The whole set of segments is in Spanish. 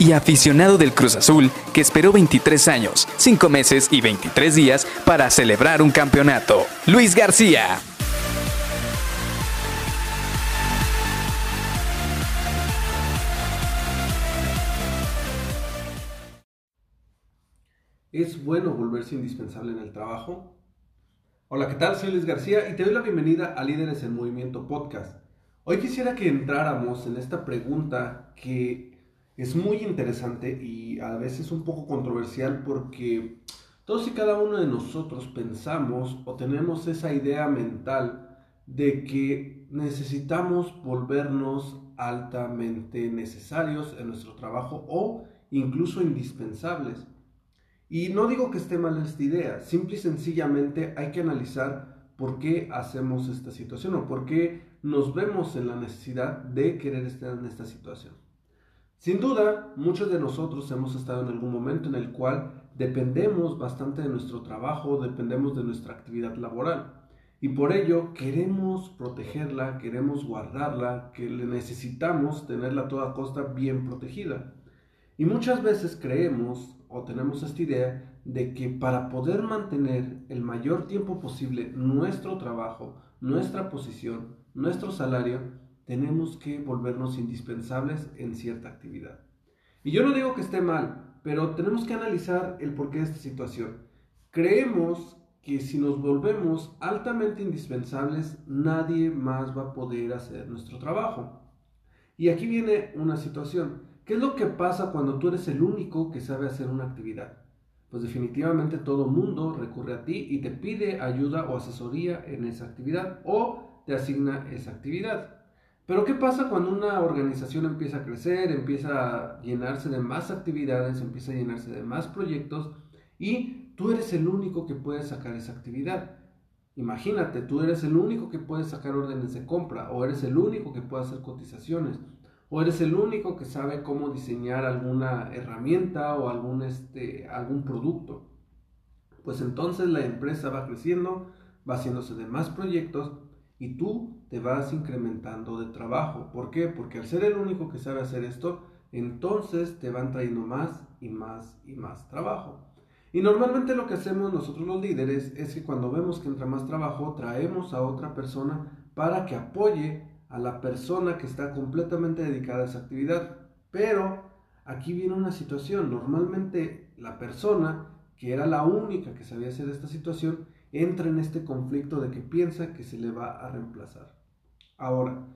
y aficionado del Cruz Azul que esperó 23 años, 5 meses y 23 días para celebrar un campeonato. Luis García. ¿Es bueno volverse indispensable en el trabajo? Hola, ¿qué tal? Soy Luis García y te doy la bienvenida a Líderes en Movimiento Podcast. Hoy quisiera que entráramos en esta pregunta que es muy interesante y a veces un poco controversial porque todos y cada uno de nosotros pensamos o tenemos esa idea mental de que necesitamos volvernos altamente necesarios en nuestro trabajo o incluso indispensables. Y no digo que esté mal esta idea, simple y sencillamente hay que analizar por qué hacemos esta situación o por qué nos vemos en la necesidad de querer estar en esta situación. Sin duda, muchos de nosotros hemos estado en algún momento en el cual dependemos bastante de nuestro trabajo, dependemos de nuestra actividad laboral. Y por ello queremos protegerla, queremos guardarla, que le necesitamos tenerla a toda costa bien protegida. Y muchas veces creemos o tenemos esta idea de que para poder mantener el mayor tiempo posible nuestro trabajo, nuestra posición, nuestro salario, tenemos que volvernos indispensables en cierta actividad. Y yo no digo que esté mal, pero tenemos que analizar el porqué de esta situación. Creemos que si nos volvemos altamente indispensables, nadie más va a poder hacer nuestro trabajo. Y aquí viene una situación. ¿Qué es lo que pasa cuando tú eres el único que sabe hacer una actividad? Pues definitivamente todo mundo recurre a ti y te pide ayuda o asesoría en esa actividad o te asigna esa actividad. Pero ¿qué pasa cuando una organización empieza a crecer, empieza a llenarse de más actividades, empieza a llenarse de más proyectos y tú eres el único que puede sacar esa actividad? Imagínate, tú eres el único que puede sacar órdenes de compra o eres el único que puede hacer cotizaciones o eres el único que sabe cómo diseñar alguna herramienta o algún, este, algún producto. Pues entonces la empresa va creciendo, va haciéndose de más proyectos y tú te vas incrementando de trabajo. ¿Por qué? Porque al ser el único que sabe hacer esto, entonces te van trayendo más y más y más trabajo. Y normalmente lo que hacemos nosotros los líderes es que cuando vemos que entra más trabajo, traemos a otra persona para que apoye a la persona que está completamente dedicada a esa actividad. Pero aquí viene una situación. Normalmente la persona que era la única que sabía hacer esta situación entra en este conflicto de que piensa que se le va a reemplazar. Ahora,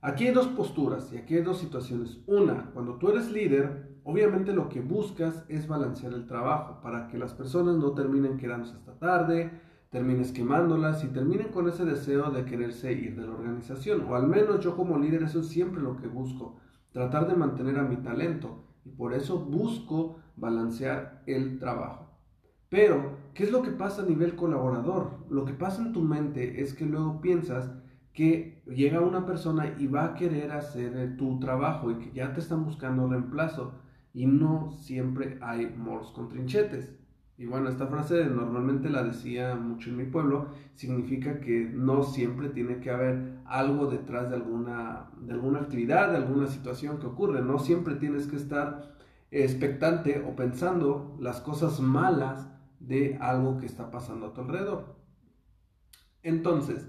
aquí hay dos posturas y aquí hay dos situaciones. Una, cuando tú eres líder, obviamente lo que buscas es balancear el trabajo para que las personas no terminen quedándose hasta tarde, termines quemándolas y terminen con ese deseo de quererse ir de la organización. O al menos yo como líder eso es siempre lo que busco, tratar de mantener a mi talento y por eso busco balancear el trabajo. Pero, ¿qué es lo que pasa a nivel colaborador? Lo que pasa en tu mente es que luego piensas que llega una persona y va a querer hacer tu trabajo y que ya te están buscando reemplazo y no siempre hay moros con trinchetes. Y bueno, esta frase normalmente la decía mucho en mi pueblo, significa que no siempre tiene que haber algo detrás de alguna, de alguna actividad, de alguna situación que ocurre, no siempre tienes que estar expectante o pensando las cosas malas de algo que está pasando a tu alrededor. Entonces,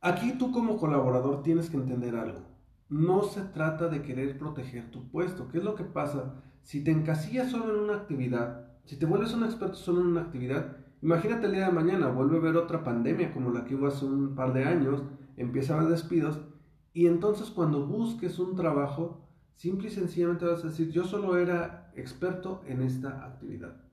aquí tú como colaborador tienes que entender algo. No se trata de querer proteger tu puesto. ¿Qué es lo que pasa? Si te encasillas solo en una actividad, si te vuelves un experto solo en una actividad, imagínate el día de mañana, vuelve a haber otra pandemia como la que hubo hace un par de años, empieza a haber despidos, y entonces cuando busques un trabajo, simple y sencillamente vas a decir, yo solo era experto en esta actividad.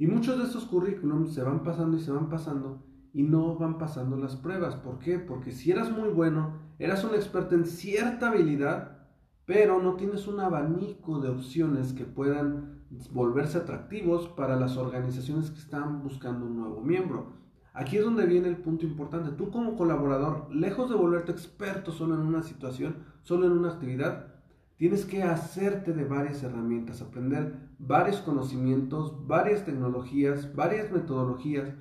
Y muchos de estos currículums se van pasando y se van pasando y no van pasando las pruebas. ¿Por qué? Porque si eras muy bueno, eras un experto en cierta habilidad, pero no tienes un abanico de opciones que puedan volverse atractivos para las organizaciones que están buscando un nuevo miembro. Aquí es donde viene el punto importante. Tú como colaborador, lejos de volverte experto solo en una situación, solo en una actividad, tienes que hacerte de varias herramientas, aprender varios conocimientos, varias tecnologías, varias metodologías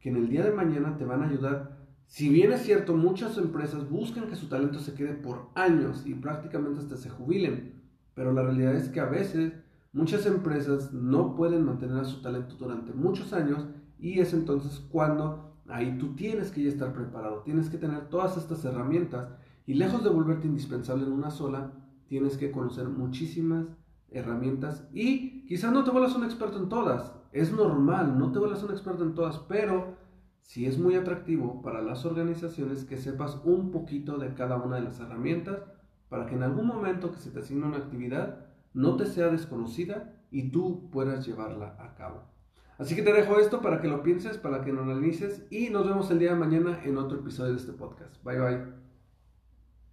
que en el día de mañana te van a ayudar. Si bien es cierto, muchas empresas buscan que su talento se quede por años y prácticamente hasta se jubilen, pero la realidad es que a veces muchas empresas no pueden mantener a su talento durante muchos años y es entonces cuando ahí tú tienes que ya estar preparado, tienes que tener todas estas herramientas y lejos de volverte indispensable en una sola, tienes que conocer muchísimas herramientas y quizás no te vuelvas un experto en todas, es normal, no te vuelvas un experto en todas, pero sí es muy atractivo para las organizaciones que sepas un poquito de cada una de las herramientas para que en algún momento que se te asigne una actividad no te sea desconocida y tú puedas llevarla a cabo. Así que te dejo esto para que lo pienses, para que lo analices y nos vemos el día de mañana en otro episodio de este podcast. Bye bye.